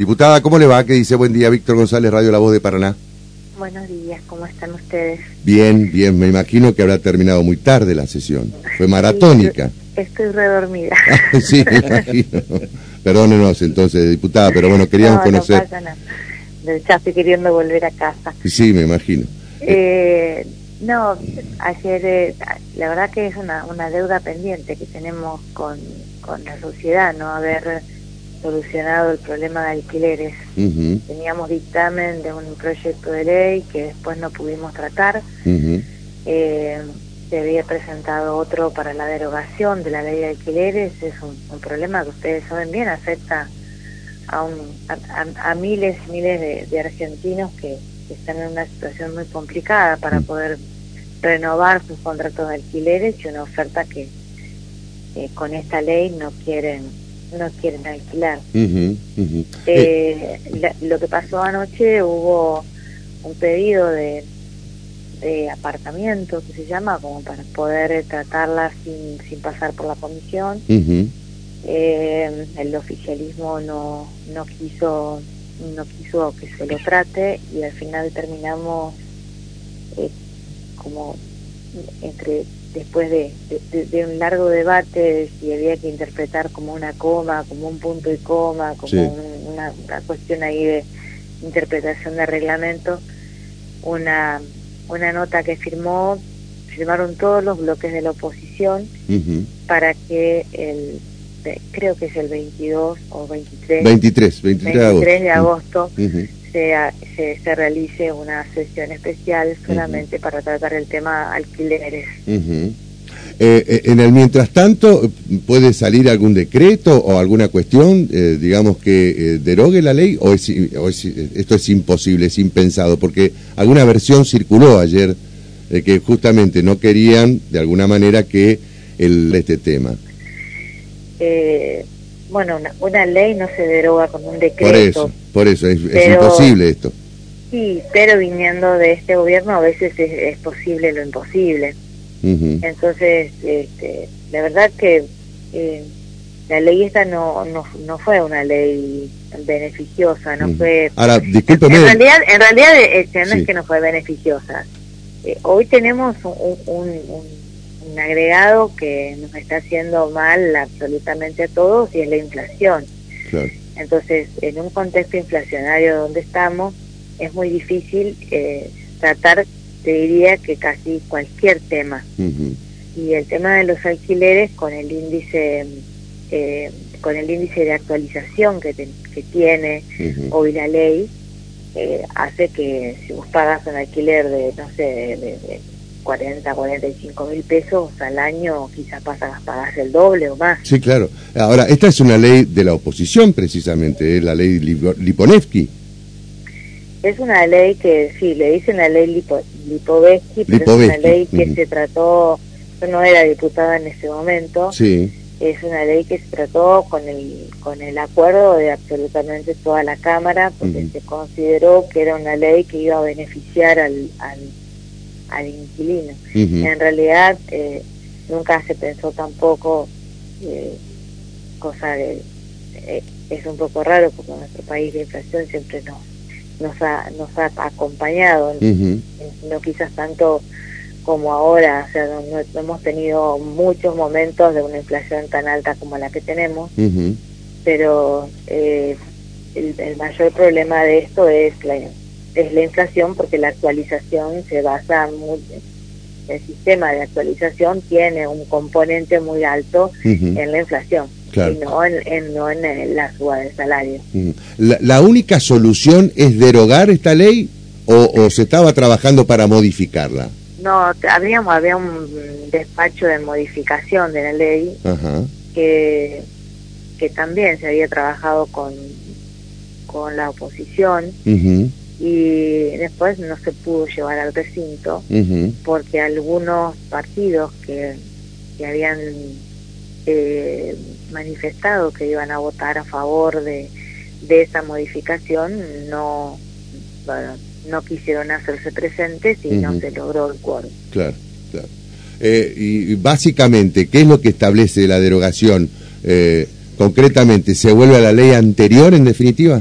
Diputada, ¿cómo le va? ¿Qué dice? Buen día, Víctor González, Radio La Voz de Paraná. Buenos días, ¿cómo están ustedes? Bien, bien, me imagino que habrá terminado muy tarde la sesión. Fue maratónica. Sí, estoy redormida. sí, me imagino. Perdónenos entonces, diputada, pero bueno, queríamos no, conocer. No pasa nada. Ya estoy queriendo volver a casa. Sí, me imagino. Eh, no, ayer, eh, la verdad que es una, una deuda pendiente que tenemos con, con la sociedad, ¿no? Haber solucionado el problema de alquileres. Teníamos dictamen de un proyecto de ley que después no pudimos tratar. eh, se había presentado otro para la derogación de la ley de alquileres. Es un, problema que ustedes saben bien, afecta a, un, a, miles y miles de, de argentinos que, están en una situación muy complicada para poder renovar sus contratos de alquileres y una oferta que eh, con esta ley no quieren no quieren alquilar. Eh, eh. lo que pasó anoche hubo un pedido de, de apartamento que se llama como para poder tratarla sin, sin pasar por la comisión. eh, el oficialismo no, no quiso no quiso que se lo trate y al final terminamos eh, como entre después de, de, un largo debate de si había que interpretar como una coma, como un punto y coma, como una, cuestión ahí de interpretación de reglamento, una, una nota que firmó, firmaron todos los bloques de la oposición para que el, creo que es el 22 o 23, 23, 23, de agosto, se, se, realice una sesión especial solamente para tratar el tema alquileres. Eh, eh, en el mientras tanto, ¿puede salir algún decreto o alguna cuestión, eh, digamos, que derogue la ley o, esto es imposible, es impensado? Porque alguna versión circuló ayer de que justamente no querían, de alguna manera, que el, este tema. Eh, bueno, una, ley no se deroga con un decreto. Por eso, por eso, es, imposible esto. Sí, pero viniendo de este gobierno a veces es, posible lo imposible. Entonces, este, la verdad que eh, la ley esta no, no, no fue una ley beneficiosa, no fue... Ahora, discúlpeme... En realidad, en realidad este, no es que no fue beneficiosa. Eh, hoy tenemos un un agregado que nos está haciendo mal absolutamente a todos y es la inflación. Entonces, en un contexto inflacionario donde estamos, es muy difícil eh, tratar, te diría que casi cualquier tema. Y el tema de los alquileres con el índice eh, con el índice de actualización que, que tiene hoy la ley, eh, hace que si vos pagas un alquiler de, no sé, de 40, 45 mil pesos al año, quizás pasas, pagas el doble o más. Sí, claro. Ahora, esta es una ley de la oposición, precisamente, es la ley Liponevsky. Es una ley que, sí, le dicen la ley Lipo, Lipovetsky, pero es una ley que se trató, yo no era diputada en ese momento, sí. es una ley que se trató con el, con el acuerdo de absolutamente toda la Cámara, porque se consideró que era una ley que iba a beneficiar al, al al inquilino. En realidad eh, nunca se pensó tampoco, eh, cosa de, eh, es un poco raro porque en nuestro país la inflación siempre nos, nos, ha, nos ha acompañado, no quizás tanto como ahora, o sea, no, hemos tenido muchos momentos de una inflación tan alta como la que tenemos, pero el, el, mayor problema de esto es la, es la inflación porque la actualización se basa muy el sistema de actualización tiene un componente muy alto en la inflación y no en, no en, la suba del salario. la, única solución es derogar esta ley o, se estaba trabajando para modificarla? No, habíamos, había un despacho de modificación de la ley que, que también se había trabajado con, con la oposición y después no se pudo llevar al recinto porque algunos partidos que, que habían eh, manifestado que iban a votar a favor de, de esa modificación no no quisieron hacerse presentes y no se logró el quórum. Claro, claro. Eh, y básicamente, ¿qué es lo que establece la derogación? Eh, concretamente, ¿se vuelve a la ley anterior en definitiva?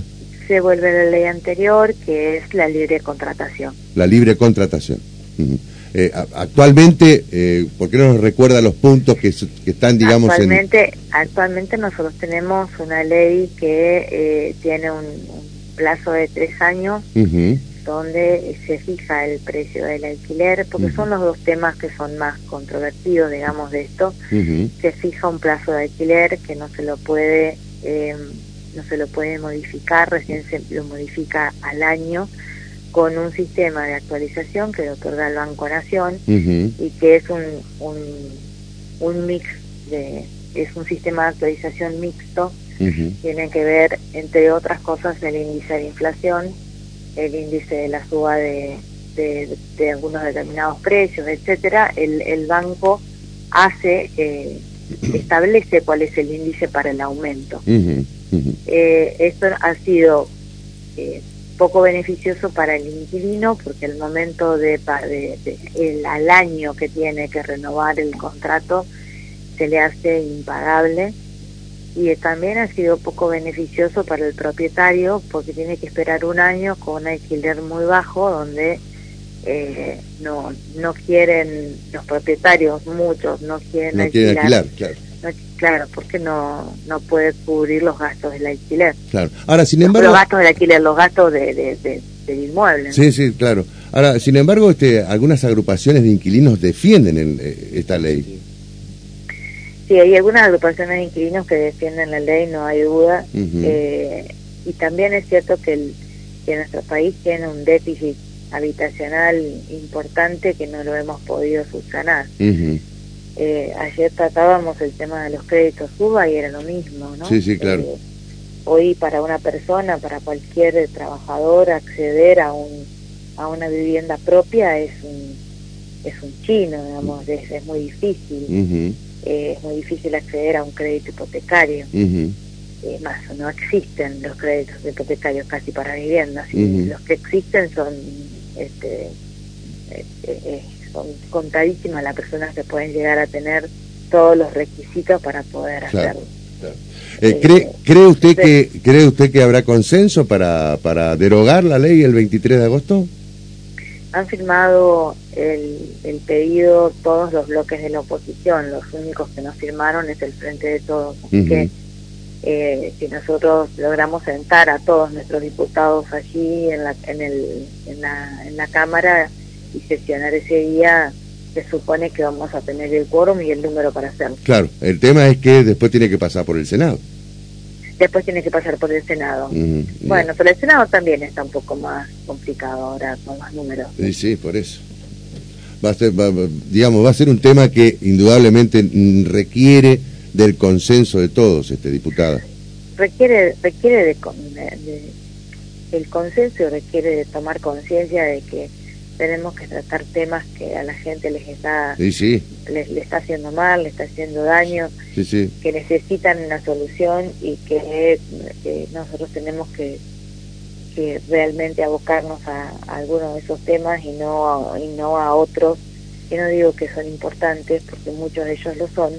se vuelve la ley anterior, que es la libre contratación. La libre contratación. Eh, actualmente, eh, ¿por qué no nos recuerda los puntos que, están, digamos, actualmente, Actualmente nosotros tenemos una ley que eh, tiene un, plazo de tres años, donde se fija el precio del alquiler, porque son los dos temas que son más controvertidos, digamos, de esto. Se fija un plazo de alquiler que no se lo puede... no se lo puede modificar, recién se lo modifica al año, con un sistema de actualización que otorga el Banco Nación y que es un, un, un, mix de es un sistema de actualización mixto. Tiene que ver entre otras cosas el índice de inflación el índice de la suba de, de, algunos determinados precios etcétera. El, el banco hace eh, establece cuál es el índice para el aumento. Eh, esto ha sido eh, poco beneficioso para el inquilino porque el momento de, el, al año que tiene que renovar el contrato se le hace impagable. Y también ha sido poco beneficioso para el propietario porque tiene que esperar un año con un alquiler muy bajo donde eh, no no quieren los propietarios muchos no quieren no alquilar claro claro, porque no, no puede cubrir los gastos del alquiler. Claro. Ahora, sin embargo... Los gastos del alquiler, los gastos de, del inmueble. Sí, sí, claro. Ahora, sin embargo, este, algunas agrupaciones de inquilinos defienden eh, esta ley. Sí, hay algunas agrupaciones de inquilinos que defienden la ley, no hay duda. Eh, y también es cierto que, el, que nuestro país tiene un déficit habitacional importante que no lo hemos podido subsanar. Eh, ayer tratábamos el tema de los créditos UBA y era lo mismo, ¿no? Sí, sí, claro. Eh, hoy para una persona, para cualquier trabajador, acceder a un a una vivienda propia es un es un chino, digamos, es, muy difícil. Eh, es muy difícil acceder a un crédito hipotecario. más, no existen los créditos hipotecarios casi para viviendas. y Los que existen son este, son contadísimas las personas que pueden llegar a tener todos los requisitos para poder hacerlo. Eh, ¿cree, ¿Cree usted que cree usted que habrá consenso para, para derogar la ley el 23 de agosto? Han firmado el, el pedido todos los bloques de la oposición, los únicos que no firmaron es el Frente de Todos. Así que eh, si nosotros logramos sentar a todos nuestros diputados allí en la, en, el, en, la, en la Cámara, y sesionar ese día se supone que vamos a tener el quórum y el número para hacerlo. Claro, el tema es que después tiene que pasar por el Senado. Después tiene que pasar por el Senado. bueno, pero el Senado también está un poco más complicado ahora con los números. Sí, sí, por eso. Va a ser, digamos, va a ser un tema que indudablemente requiere del consenso de todos, este diputada. Requiere, requiere de, de el consenso requiere de tomar conciencia de que tenemos que tratar temas que a la gente les está Les, está haciendo mal, les está haciendo daño, que necesitan una solución y que, nosotros tenemos que, que realmente abocarnos a, algunos de esos temas y no, y no a otros que no digo que son importantes porque muchos de ellos lo son,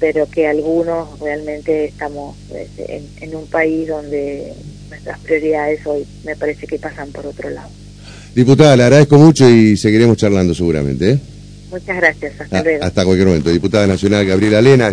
pero que algunos realmente estamos este, en, en un país donde nuestras prioridades hoy me parece que pasan por otro lado. Diputada, le agradezco mucho y seguiremos charlando seguramente. ¿eh? Muchas gracias, hasta ah, luego. Hasta cualquier momento. Diputada Nacional Gabriela Lena.